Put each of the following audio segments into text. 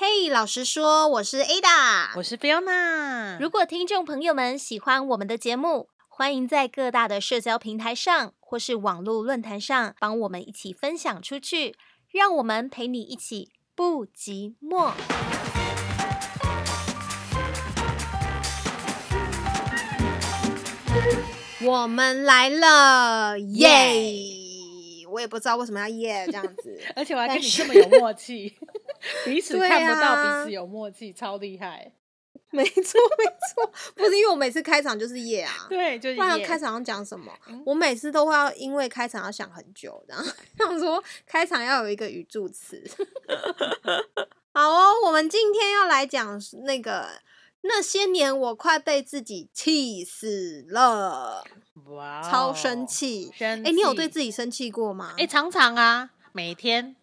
嘿，老实说，我是 Ada，我是 Fiona。如果听众朋友们喜欢我们的节目，欢迎在各大的社交平台上或是网络论坛上帮我们一起分享出去，让我们陪你一起不寂寞。我们来了，耶！我也不知道为什么要耶这样子，而且我还跟你这么有默契，彼此看不到啊彼此有默契，超厉害。没错没错，不是因为我每次开场就是耶啊，对，就是不然耶开场要讲什么嗯？我每次都会要因为开场要想很久，然后 想说开场要有一个语助词。好哦，我们今天要来讲那个那些年我快被自己气死了，哇哦，超生气。生哎、你有对自己生气过吗？哎、常常啊，每天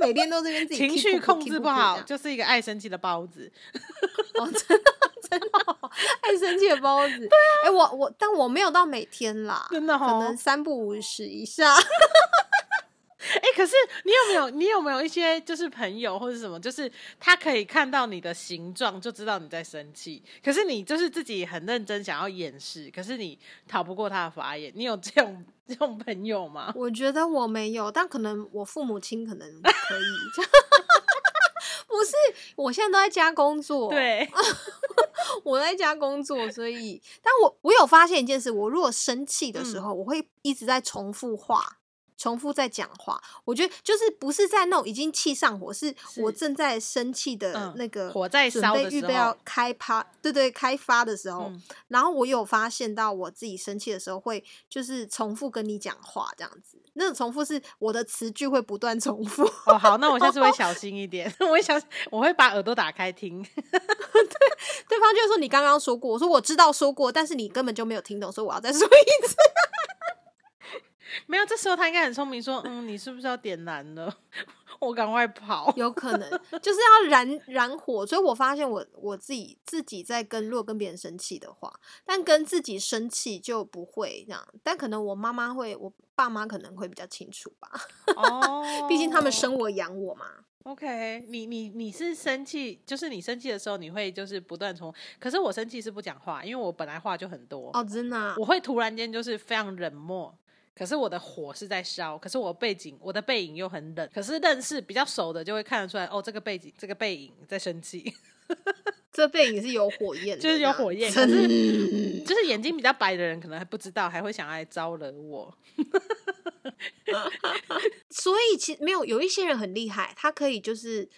每天都这边自己情绪控制不好，就是一个爱生气的包子。哦，真的真的哦爱生气的包子。哎、我我但我没有到每天啦，真的可能哦三不五十以下。哎、可是你有没有你有没有一些就是朋友或者什么，就是他可以看到你的形状就知道你在生气，可是你就是自己很认真想要掩饰，可是你逃不过他的法眼。你有这种 这种朋友吗？我觉得我没有，但可能我父母亲可能可以。不是，我现在都在家工作，，对，我在家工作，所以，但我我有发现一件事，我如果生气的时嗯候，我会一直在重复话。重复在讲话，我觉得就是不是在那种已经气上火，是我正在生气的嗯那个火在准烧的时备预备要候开趴，对对，开发的时候，嗯然后我有发现到我自己生气的时候会就是重复跟你讲话这样子，那种重复是我的词句会不断重复。哦，好，那我下次会小心一点，我会小，我会把耳朵打开听。对方就会说你刚刚说过，我说我知道说过，但是你根本就没有听懂，所以我要再说一次。没有，这时候他应该很聪明，说，嗯，你是不是要点燃了？我赶快跑。有可能就是要燃燃火，所以我发现我我自己自己在跟如果跟别人生气的话，但跟自己生气就不会这样，但可能我妈妈会，我爸妈可能会比较清楚吧，哦毕竟他们生我养我嘛。OK，你你你是生气，就是你生气的时候，你会就是不断从，可是我生气是不讲话，因为我本来话就很多，哦，真的啊、我会突然间就是非常冷漠。可是我的火是在烧，可是我背景我的背影又很冷。可是认识比较熟的就会看得出来，哦，这个背景这个背影在生气，这背影是有火焰的，就是有火焰。可是 就是眼睛比较白的人可能还不知道，还会想要来招惹我。所以其实没有有一些人很厉害，他可以就是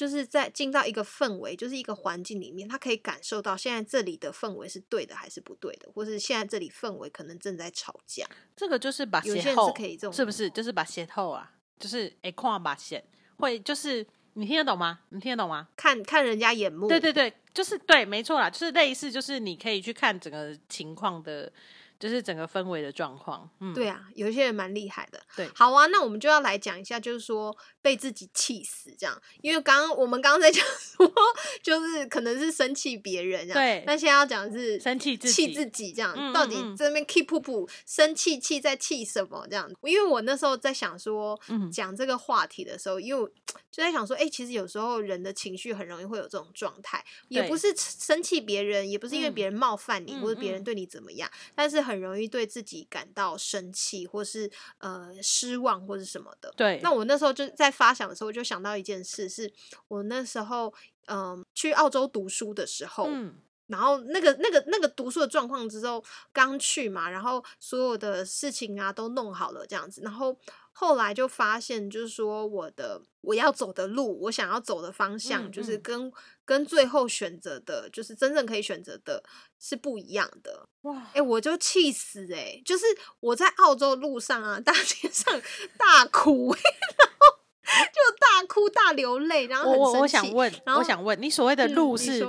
就是在进到一个氛围，就是一个环境里面，他可以感受到现在这里的氛围是对的还是不对的，或是现在这里氛围可能正在吵架。这个就是把有些人鞋后是可以这种是不是？就是把鞋后啊，就是哎，看把鞋会就是你听得懂吗？你听得懂吗？看看人家眼目，对对对，就是对，没错啦，就是类似，就是你可以去看整个情况的，就是整个氛围的状况。嗯，对啊，有一些人蛮厉害的。对。好啊，那我们就要来讲一下，就是说被自己气死这样，因为刚刚我们刚刚在讲说，就是可能是生气别人这样，对。那现在要讲的是生气自气自己这样，嗯到底这边 keep 噗噗生气气在气什么这样？因为我那时候在想说，嗯讲这个话题的时候，因为我就在想说，哎、其实有时候人的情绪很容易会有这种状态，也不是生气别人，也不是因为嗯别人冒犯你、或者别人对你怎么样，但是很容易对自己感到生气，或是呃失望或是什么的。对，那我那时候就在发想的时候，我就想到一件事，是我那时候嗯、去澳洲读书的时候，嗯。然后那个那个那个读书的状况之后刚去嘛，然后所有的事情啊都弄好了这样子，然后后来就发现，就是说我的我要走的路，我想要走的方向，嗯就是嗯跟跟最后选择的，就是真正可以选择的是不一样的。哇哎、，我就气死哎、就是我在澳洲路上啊，大街上大哭、然后就大哭大流泪，然后我我很生气。我想问，然后我想问，你所谓的嗯路是、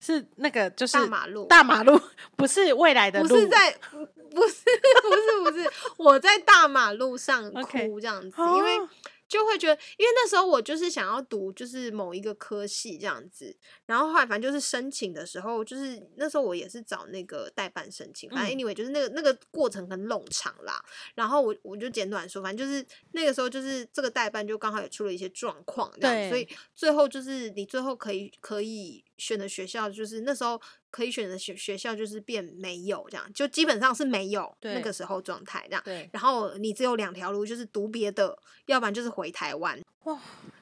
是那个就是大马路。大马路 不是未来的路，不是在，不 不是不是不是，我在大马路上 哭这样子因为哦就会觉得，因为那时候我就是想要读就是某一个科系这样子，然后后来反正就是申请的时候，就是那时候我也是找那个代办申请，反正 anyway 就是那个那个过程很冗长啦。然后我我就简短说，反正就是那个时候就是这个代办就刚好也出了一些状况，这样，所以最后就是你最后可以可以选的学校，就是那时候可以选的学学校就是变没有这样，就基本上是没有那个时候状态这样。对，然后你只有两条路，就是读别的，要不然就是回台湾。哇！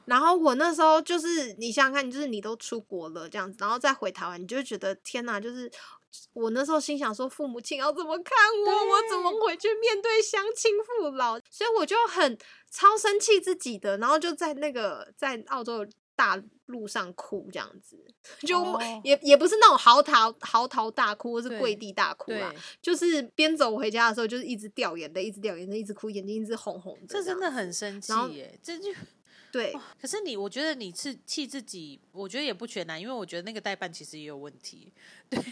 然后我那时候就是你想想看，就是你都出国了这样子，然后再回台湾，你就觉得天哪！就是我那时候心想说，父母亲要怎么看我？我怎么回去面对乡亲父老？所以我就很超生气自己的，然后就在那个在澳洲大路上哭这样子，就也也不是那种嚎啕嚎啕大哭，或是跪地大哭啦，就是边走回家的时候，就是一直掉眼泪，一直掉眼泪，一直哭，眼睛一直红红的。这真的很生气耶！这就。对，可是你，我觉得你是气自己，我觉得也不全难，因为我觉得那个代办其实也有问题。对，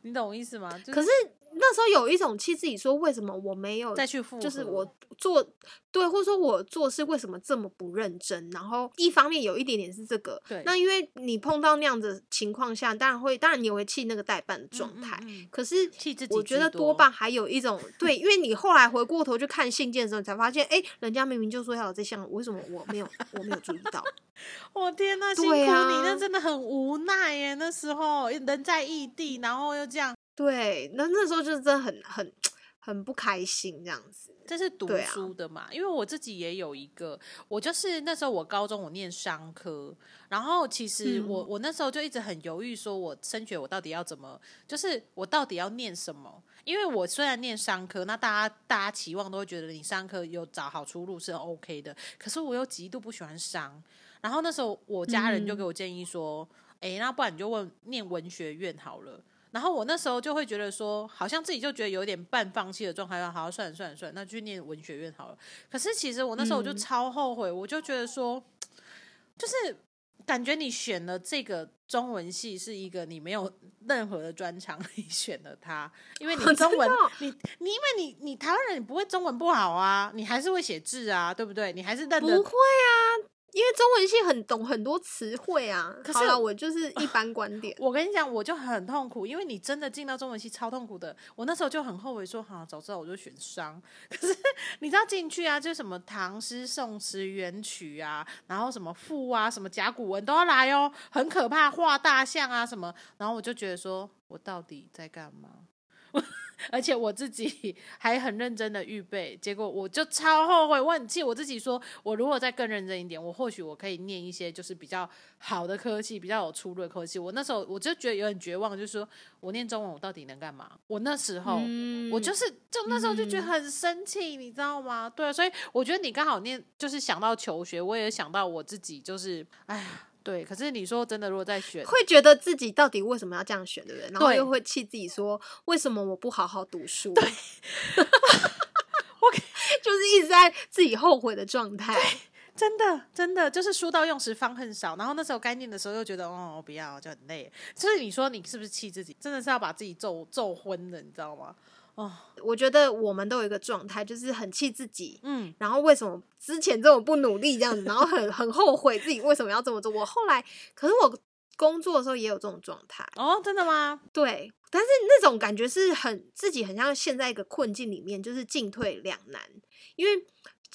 你懂我意思吗？可是那时候有一种气自己，说为什么我没有再去复，就是我做对，或者说我做事为什么这么不认真？然后一方面有一点点是这个，对。那因为你碰到那样的情况下，当然会，当然你会气那个代办的状态。可是我觉得多半还有一种对，因为你后来回过头去看信件的时候，你才发现，哎，人家明明就说要有这项，为什么我没有，我没有注意到？我天呐，辛苦你，那真的很无奈耶。那时候人在异地，然后又这样，对，那那时候就是真的很很很不开心这样子。这是读书的嘛？因为我自己也有一个，我就是那时候我高中我念商科，然后其实我我那时候就一直很犹豫，说我升学我到底要怎么，就是我到底要念什么？因为我虽然念商科，那大家大家期望都会觉得你商科有找好出路是 OK 的，可是我又极度不喜欢商。然后那时候我家人就给我建议说：“哎，那不然你就问念文学院好了。”然后我那时候就会觉得说，好像自己就觉得有点半放弃的状态，好，算了算了算了，那去念文学院好了。可是其实我那时候我就超后悔，我就觉得说，就是感觉你选了这个中文系是一个你没有任何的专长，你选了它，因为你中文，你你因为你你台湾人，你不会中文不好啊，你还是会写字啊，对不对？你还是认得不会啊。因为中文系很懂很多词汇啊，可是我就是一般观点。我跟你讲，我就很痛苦，因为你真的进到中文系超痛苦的。我那时候就很后悔，说哈，早知道我就选商。可是你知道进去啊，就什么唐诗宋词元曲啊，然后什么赋啊，什么甲骨文都要来哦，很可怕，画大象啊什么。然后我就觉得说，我到底在干嘛？而且我自己 还很认真的预备，结果我就超后悔。我很气我自己，说我如果再更认真一点，我或许我可以念一些就是比较好的科技，比较有出路的科技。我那时候我就觉得有点绝望，就是说我念中文我到底能干嘛？我那时候我就是就那时候就觉得很生气，你知道吗？对，所以我觉得你刚好念就是想到求学，我也想到我自己，就是哎呀。对，可是你说真的，如果再选，会觉得自己到底为什么要这样选，对不对？然后又会气自己说，为什么我不好好读书？对，我就是一直在自己后悔的状态。真的，真的就是书到用时方恨少。然后那时候该念的时候又觉得，哦，不要，就很累。就是你说你是不是气自己？真的是要把自己揍揍昏了，你知道吗？哦，我觉得我们都有一个状态，就是很气自己，嗯，然后为什么之前这么不努力这样子，然后很很后悔自己为什么要这么做。我后来，可是我工作的时候也有这种状态哦，真的吗？对，但是那种感觉是很自己很像陷在一个困境里面，就是进退两难。因为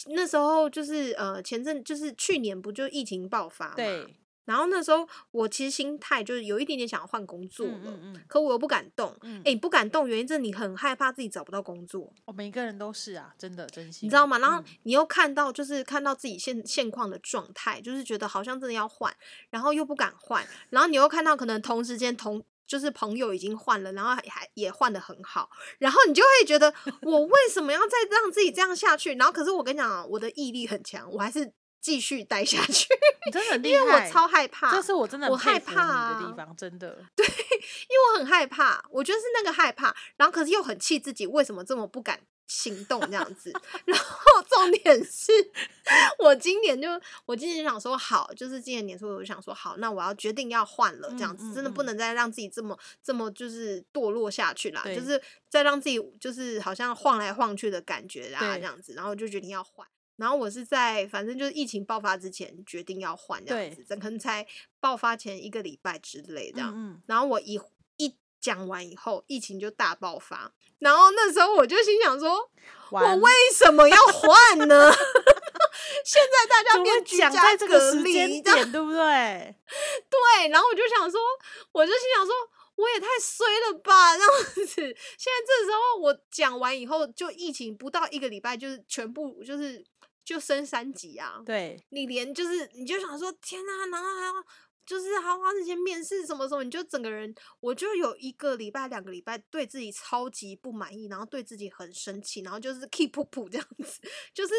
那时候就是呃前阵就是去年不就疫情爆发嘛。对。然后那时候我其实心态就是有一点点想要换工作了，可我又不敢动。哎，不敢动，原因是你很害怕自己找不到工作。哦，每个人都是啊，真的真心。你知道吗？然后你又看到就是看到自己现现况的状态，就是觉得好像真的要换，然后又不敢换。然后你又看到可能同时间同就是朋友已经换了，然后还也换的很好，然后你就会觉得 我为什么要再让自己这样下去？然后可是我跟你讲啊，我的毅力很强，我还是。继续待下去，你真的 厉害，因为我超害怕，这是我真的我害怕的地方，真的。对，因为我很害怕，我觉得是那个害怕，然后可是又很气自己为什么这么不敢行动这样子。然后重点是我今年就我今年想说好，就是今年年初我就想说好，那我要决定要换了这样子，真的不能再让自己这么这么就是堕落下去啦，就是再让自己就是好像晃来晃去的感觉啊这样子，然后就决定要换。然后我是在反正就是疫情爆发之前决定要换这样子，可能才爆发前一个礼拜之类这样。嗯然后我一一讲完以后，疫情就大爆发，然后那时候我就心想说，我完为什么要换呢？现在大家变居讲家在这个隔时间离，点，对不对？对，然后我就想说，我就心想说，我也太衰了吧，这样子。现在这时候我讲完以后，就疫情不到一个礼拜，就是全部就是就升三级啊。对，你连就是你就想说，天呐，然后还要就是还要花时间面试什么什么，你就整个人，我就有一个礼拜、两个礼拜对自己超级不满意，然后对自己很生气，然后就是 keep 噗噗这样子，就是。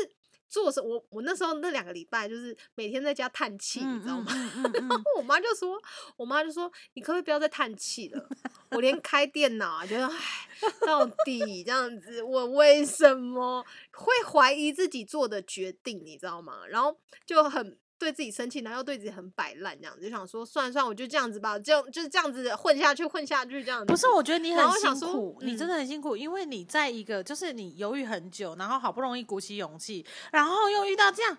做什我我那时候那两个礼拜就是每天在家叹气，你知道吗？嗯嗯嗯 嗯我妈就说，我妈就说，你可不可以不要再叹气了？我连开电脑啊，觉得唉，到底这样子，我为什么会怀疑自己做的决定？你知道吗？然后就很对自己生气，然后又对自己很摆烂，这样子就想说，算了算了，我就这样子吧，就就是这样子混下去，混下去这样子。不是，我觉得你 很辛苦，你真嗯的很辛苦，因为你在一个就是你犹豫很久，然后好不容易鼓起勇气，然后又遇到这样，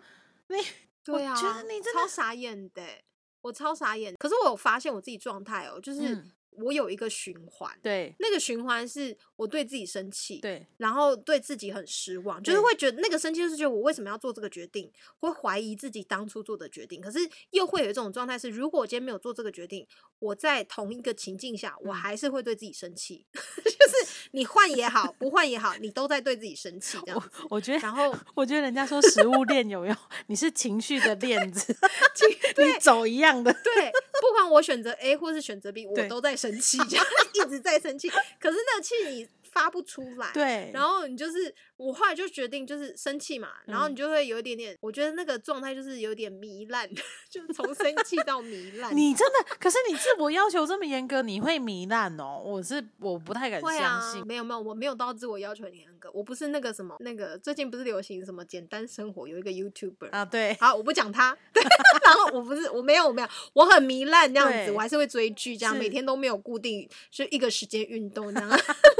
你 对啊，我觉得你真的超傻眼的欸、我超傻眼。可是我有发现我自己状态哦，就是嗯我有一个循环，对那个循环是我对自己生气，对然后对自己很失望，就是会觉得那个生气，就是觉得我为什么要做这个决定，会怀疑自己当初做的决定。可是又会有一种状态是，如果我今天没有做这个决定，我在同一个情境下，我嗯还是会对自己生气。就是你换也好，不换也好，你都在对自己生气这样子。我觉得然后我觉得人家说食物链有用？你是情绪的链子，你走一样的。对，不管我选择 A 或是选择 B，我都在生气，这样 一直在生气。可是那个气你发不出来，对，然后你就是，我后来就决定就是生气嘛，然后嗯你就会有一点点，我觉得那个状态就是有点糜烂，就是从生气到糜烂。你真的，可是你自我要求这么严格，你会糜烂哦。我是我不太敢会相啊，信。没有没有，我没有到自我要求很严格，我不是那个什么那个最近不是流行什么简单生活，有一个 YouTuber 啊，对，好，我不讲他，对 然后我不是我没有我没有，我很糜烂这样子，我还是会追剧这样，每天都没有固定就一个时间运动这样。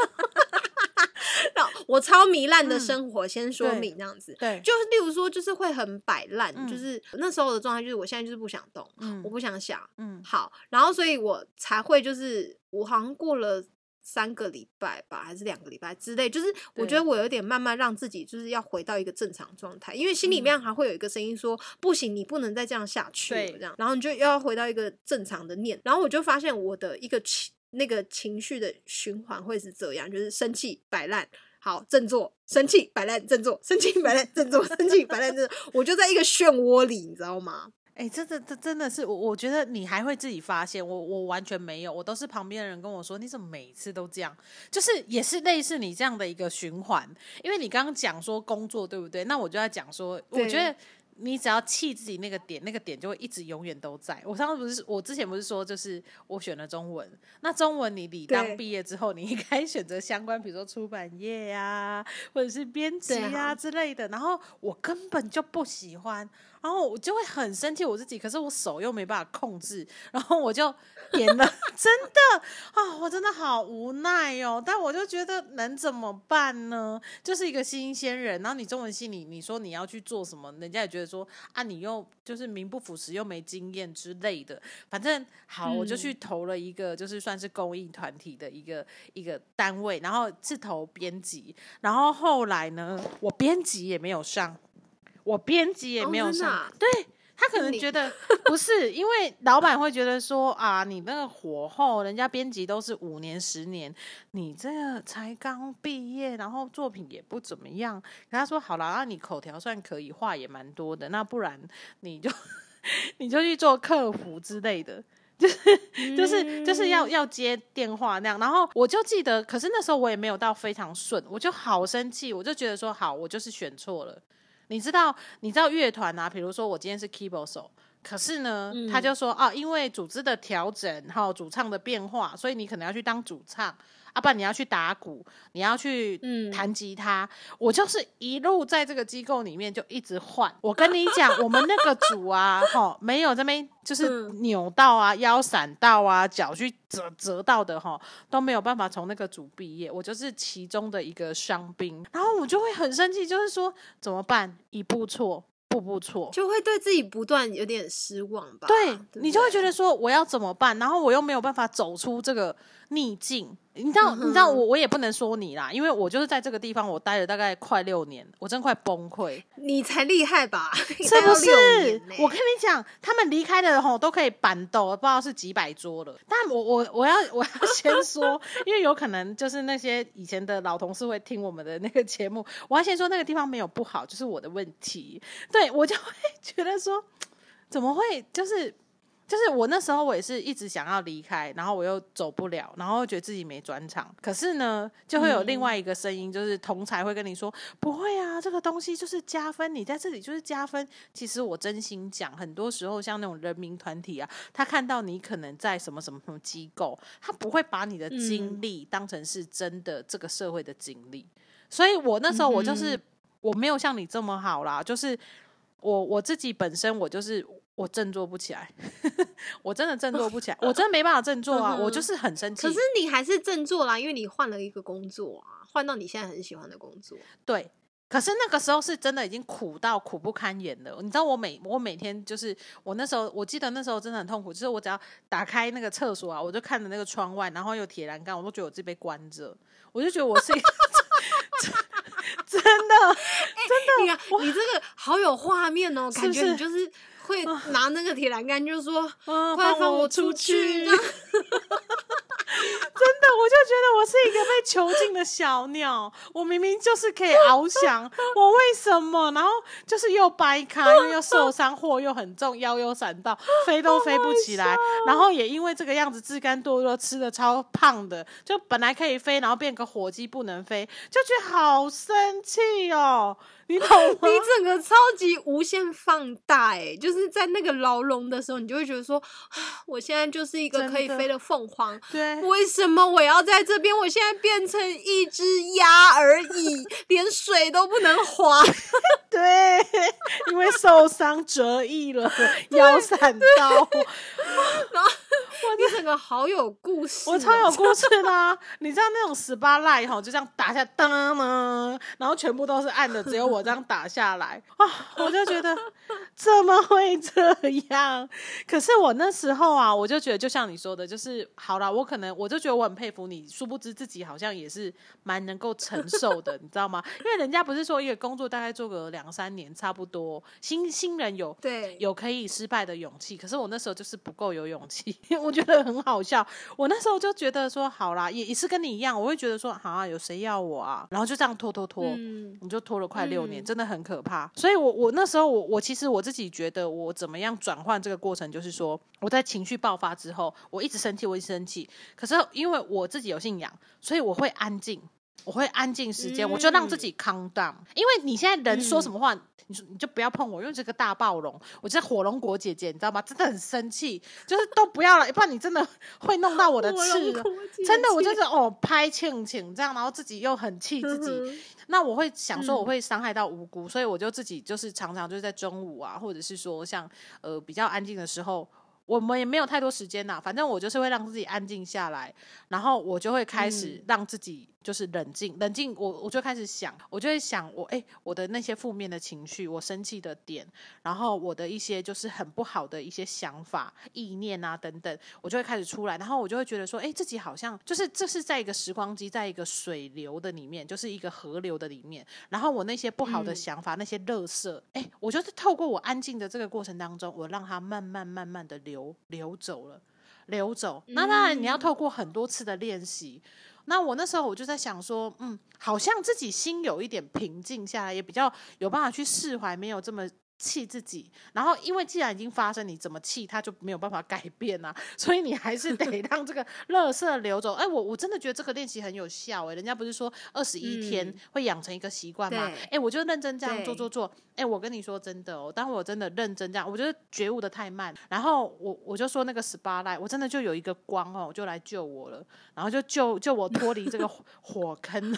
我超糜烂的嗯生活，先说明这样子。对，就是例如说，就是会很摆烂，嗯就是那时候的状态，就是我现在就是不想动，嗯我不想想。嗯好，然后所以我才会就是我好像过了三个礼拜吧，还是两个礼拜之类，就是我觉得我有点慢慢让自己就是要回到一个正常状态，因为心里嗯面还会有一个声音说、不行，你不能再这样下去了，对这样，然后你就要回到一个正常的念，然后我就发现我的一个情那个情绪的循环会是这样，就是生气摆烂。好，振作，生气，摆烂，振作，生气，摆烂，振作，生气，摆烂，振作，我就在一个漩涡里，你知道吗？哎、这这这真的是我，我觉得你还会自己发现，我我完全没有，我都是旁边的人跟我说，你怎么每次都这样？就是也是类似你这样的一个循环，因为你刚刚讲说工作对不对？那我就要讲说，我对觉得你只要气自己那个点，那个点就会一直永远都在。我上次不是我之前不是说，就是我选了中文，那中文你理当毕业之后，你应该 选择相关，比如说出版业呀、或者是编辑啊之类的。然后我根本就不喜欢，然后我就会很生气我自己，可是我手又没办法控制，然后我就 点了，真的啊、我真的好无奈哦。但我就觉得能怎么办呢？就是一个新鲜人，然后你中文系你你说你要去做什么，人家也觉得说啊，你又就是名不符实，又没经验之类的。反正好，我就嗯去投了一个就是算是公益团体的一个一个单位，然后是投编辑，然后后来呢，我编辑也没有上。我编辑也哦没有上，对他可能你觉得 不是，因为老板会觉得说啊，你那个火候，人家编辑都是五年十年，你这个才刚毕业，然后作品也不怎么样。可他说好了，那你口条算可以，话也蛮多的，那不然你就 你就去做客服之类的。就是就是就是要要接电话那样，然后我就记得，可是那时候我也没有到非常顺，我就好生气，我就觉得说好，我就是选错了。你知道，你知道乐团啊，比如说我今天是 keyboard 手，可是呢，嗯他就说哦，因为组织的调整，还有主唱的变化，所以你可能要去当主唱，啊，不然你要去打鼓，你要去嗯弹吉他。我就是一路在这个机构里面就一直换。我跟你讲，我们那个组啊，哈，没有这边就是嗯扭到啊、腰闪到啊、脚去折折到的哈，都没有办法从那个组毕业。我就是其中的一个伤兵，然后我就会很生气，就是说怎么办？一步错，步步错。就会对自己不断有点失望吧？对不你就会觉得说我要怎么办，然后我又没有办法走出这个逆境。你知道，嗯你知道我我也不能说你啦，因为我就是在这个地方我待了大概快六年，我真快崩溃，你才厉害吧？是不是？我跟你讲，他们离开的吼都可以板豆，不知道是几百桌了。但我我我要我要先说，因为有可能就是那些以前的老同事会听我们的那个节目，我要先说那个地方没有不好，就是我的问题。对我就会觉得说，怎么会就是。就是我那时候我也是一直想要离开，然后我又走不了，然后觉得自己没专场。可是呢，就会有另外一个声音，就是同才会跟你说，不会啊，这个东西就是加分，你在这里就是加分。其实我真心讲，很多时候像那种人民团体啊，他看到你可能在什么什么什么机构，他不会把你的经历当成是真的这个社会的经历。所以我那时候我就是、我没有像你这么好啦，就是我我自己本身我就是我振作不起来，我真的振作不起来，我 真的没办法振作啊，我就是很生气。可是你还是振作啦，因为你换了一个工作啊，换到你现在很喜欢的工作。对，可是那个时候是真的已经苦到苦不堪言了。你知道我每我每天就是我那时候我记得那时候真的很痛苦，就是我只要打开那个厕所啊，我就看着那个窗外，然后有铁栏杆，我都觉得我自己被关着，我就觉得我是一个 真的你看，你这个好有画面哦，感觉你就是会拿那个铁栏杆，就说嗯，快放我出去！去！真的，我就觉得我是一个被囚禁的小鸟。我明明就是可以翱翔，我为什么？然后就是又掰开，因为又受伤，货又很重，腰又闪到，飞都飞不起来。然后也因为这个样子，自甘堕落，吃的超胖的，就本来可以飞，然后变个火鸡不能飞，就觉得好生气哦。你懂吗？你整个超级无限放大哎、就是在那个牢笼的时候，你就会觉得说，啊我现在就是一个可以飞的凤凰，对，为什么我要在这边？我现在变成一只鸭而已，连水都不能滑。对，因为受伤折翼了，腰闪到，你整个好有故事哦、我超有故事啦、你知道那种十八赖哈，就这样打下，噔噔，然后全部都是暗的，只有我这样打下来啊，我就觉得 怎么会这样？可是我那时候啊，我就觉得就像你说的，就是好了，我可能我就觉得我很佩服你，殊不知自己好像也是蛮能够承受的，你知道吗？因为人家不是说一个工作大概做个两三年差不多，新新人有对，有可以失败的勇气，可是我那时候就是不够有勇气，我觉得很好笑。我那时候就觉得说，好啦，也也是跟你一样，我会觉得说好，啊，有谁要我啊？然后就这样拖拖拖，嗯，你就拖了快六年，嗯真的很可怕。所以我我那时候我我其实我自己觉得，我怎么样转换这个过程，就是说我在情绪爆发之后，我一直生气，我一直生气，可是因为我自己有信仰，所以我会安静。我会安静时间，我就让自己 calm down。因为你现在人说什么话，你说你就不要碰我，因为这个大暴龙，我这火龙果姐姐，你知道吗？真的很生气，就是都不要了，不然你真的会弄到我的刺了。真的，我就是哦拍庆庆这样，然后自己又很气自己，嗯那我会想说嗯我会伤害到无辜，所以我就自己就是常常就是在中午啊，或者是说像呃比较安静的时候。我们也没有太多时间呐，反正我就是会让自己安静下来，然后我就会开始嗯。让自己就是冷静，冷静，我我就开始想，我就会想我哎、我的那些负面的情绪，我生气的点，然后我的一些就是很不好的一些想法、意念啊等等，我就会开始出来，然后我就会觉得说，哎、自己好像就是这是在一个时光机，在一个水流的里面，就是一个河流的里面，然后我那些不好的嗯。想法、那些垃圾，哎、我就是透过我安静的这个过程当中，我让它慢慢慢慢的流流流走了。流走，那当然你要嗯透过很多次的练习。那我那时候我就在想说，嗯，好像自己心有一点平静下来，也比较有办法去释怀，没有这么气自己，然后因为既然已经发生，你怎么气它就没有办法改变啊，所以你还是得 让这个垃圾流走。哎，我我真的觉得这个练习很有效哎，人家不是说二十一天会养成一个习惯吗？哎，我就认真这样做做做。哎，我跟你说真的哦，当我真的认真这样，我觉得觉悟的太慢，然后我我就说那个 SPA light，我真的就有一个光哦，就来救我了，然后就救救我脱离这个火 坑，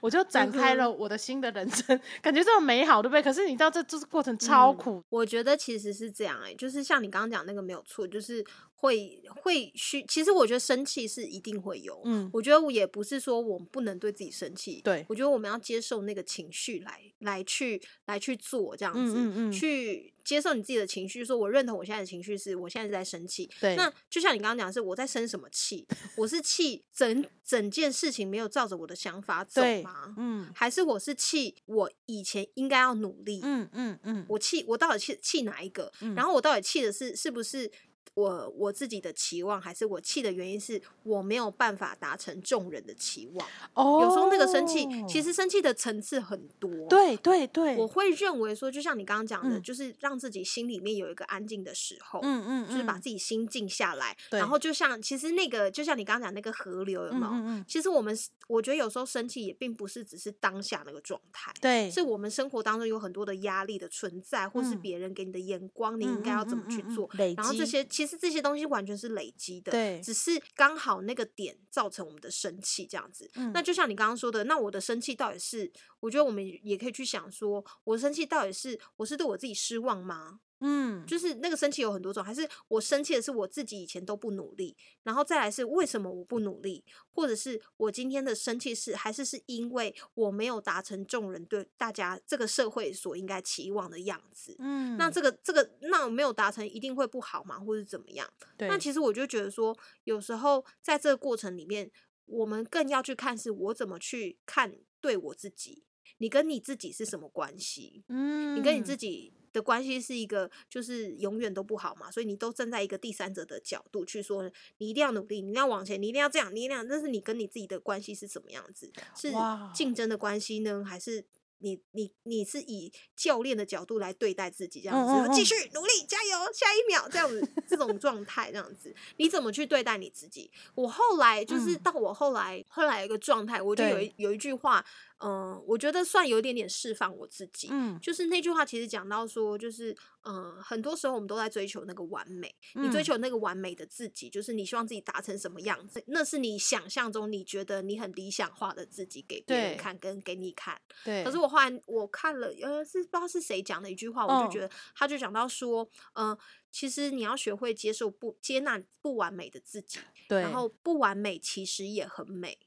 我就展开了我的新的人生，感觉这么美好，对不对？可是你知道这这是过程超苦，我觉得其实是这样哎，就是像你刚刚讲那个没有错，就是会会需，其实我觉得生气是一定会有，嗯，我觉得我也不是说我们不能对自己生气，对我觉得我们要接受那个情绪来来去来去做这样子，去。接受你自己的情绪，说我认同我现在的情绪是我现在是在生气。对，那就像你刚刚讲的是我在生什么气？我是气整整件事情没有照着我的想法走吗？嗯，还是我是气我以前应该要努力？嗯嗯嗯，我气我到底气气哪一个？然后我到底气的是是不是？我我自己的期望，还是我气的原因是我没有办法达成众人的期望。哦，有时候那个生气，其实生气的层次很多。对对对，我会认为说，就像你刚刚讲的，就是让自己心里面有一个安静的时候。嗯嗯，就是把自己心静下来。然后就像其实那个，就像你刚刚讲那个河流，有没有？嗯嗯。其实我们我觉得有时候生气也并不是只是当下那个状态。对，是我们生活当中有很多的压力的存在，或是别人给你的眼光，你应该要怎么去做？然后这些其实这些东西完全是累积的，对，只是刚好那个点造成我们的生气这样子。那就像你刚刚说的，那我的生气到底是？我觉得我们也可以去想说，我生气到底是我是对我自己失望吗？嗯，就是那个生气有很多种，还是我生气的是我自己以前都不努力，然后再来是为什么我不努力，或者是我今天的生气是还是是因为我没有达成众人对大家这个社会所应该期望的样子。嗯，那这个这个那我没有达成一定会不好吗？或者怎么样？那其实我就觉得说，有时候在这个过程里面，我们更要去看是我怎么去看对我自己，你跟你自己是什么关系？嗯，你跟你自己。的关系是一个，就是永远都不好嘛，所以你都站在一个第三者的角度去说，你一定要努力，你要往前，你一定要这样，你一定要，但是你跟你自己的关系是什么样子？是竞争的关系呢，还是你你你是以教练的角度来对待自己，这样子继续努力加油，下一秒这样子这种状态这样子，你怎么去对待你自己？我后来就是到我后来后来有一个状态，我就有一有一句话。嗯，我觉得算有一点点释放我自己。嗯，就是那句话其实讲到说，就是嗯，很多时候我们都在追求那个完美。你追求那个完美的自己，就是你希望自己达成什么样子，那是你想象中你觉得你很理想化的自己给别人看跟给你看。对。可是我后来我看了，呃，是不知道是谁讲的一句话，我就觉得他就讲到说，嗯，其实你要学会接受不接纳不完美的自己。对。然后不完美其实也很美。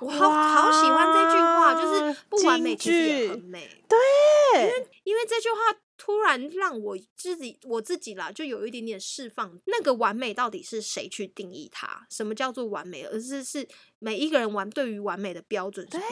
我好好喜欢这句话，就是不完美其实也很美。对，因为因为这句话突然让我自己我自己啦，就有一点点释放。那个完美到底是谁去定义它？什么叫做完美？而是是每一个人完对于完美的标准是不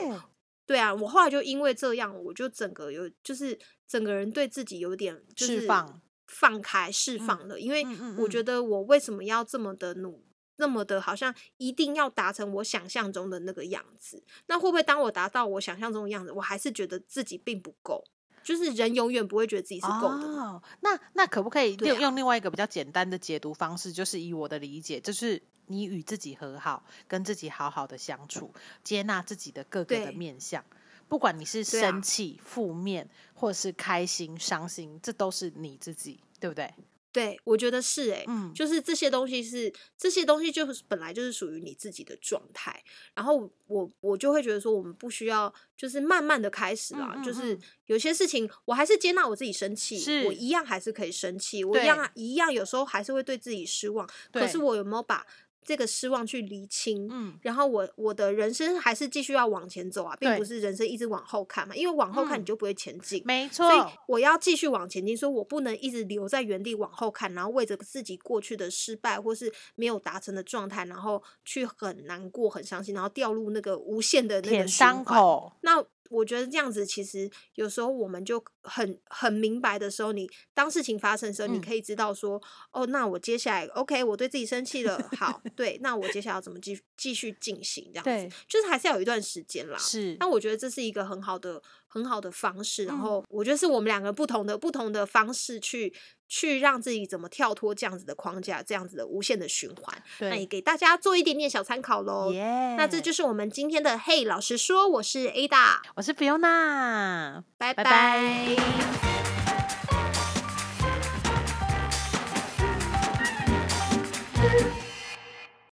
同的。对啊，我后来就因为这样，我就整个有就是整个人对自己有点释放、放开、释放了。因为我觉得我为什么要这么的努？那么的，好像一定要达成我想象中的那个样子。那会不会当我达到我想象中的样子，我还是觉得自己并不够？就是人永远不会觉得自己是够的。那那可不可以用用另外一个比较简单的解读方式？就是以我的理解，就是你与自己和好，跟自己好好的相处，接纳自己的各个的面相，不管你是生气、负面，或是开心、伤心，这都是你自己，对不对？对，我觉得是哎，就是这些东西是这些东西，就是本来就是属于你自己的状态。然后我我就会觉得说，我们不需要就是慢慢的开始啦，就是有些事情我还是接纳我自己生气，我一样还是可以生气，我一样一样有时候还是会对自己失望。可是我有没有把？这个失望去厘清，嗯，然后我我的人生还是继续要往前走啊，并不是人生一直往后看嘛，因为往后看你就不会前进，没错。所以我要继续往前进，说我不能一直留在原地往后看，然后为着自己过去的失败或是没有达成的状态，然后去很难过、很伤心，然后掉入那个无限的那个伤口。那我觉得这样子，其实有时候我们就很很明白的时候，你当事情发生的时候，你嗯。可以知道说，哦，那我接下来 OK，我对自己生气了，好，对，那我接下来要怎么继续继续进行这样对。子，就是还是要有一段时间啦。是。那我觉得这是一个很好的很好的方式，然嗯。后我觉得是我们两个不同的不同的方式去去让自己怎么跳脱这样子的框架，这样子的无限的循环。那也，给大家做一点点小参考喽。耶，那这就！是我们今天的嘿，老实说，我是 Ada，我是 Fiona，拜。拜 Thanks.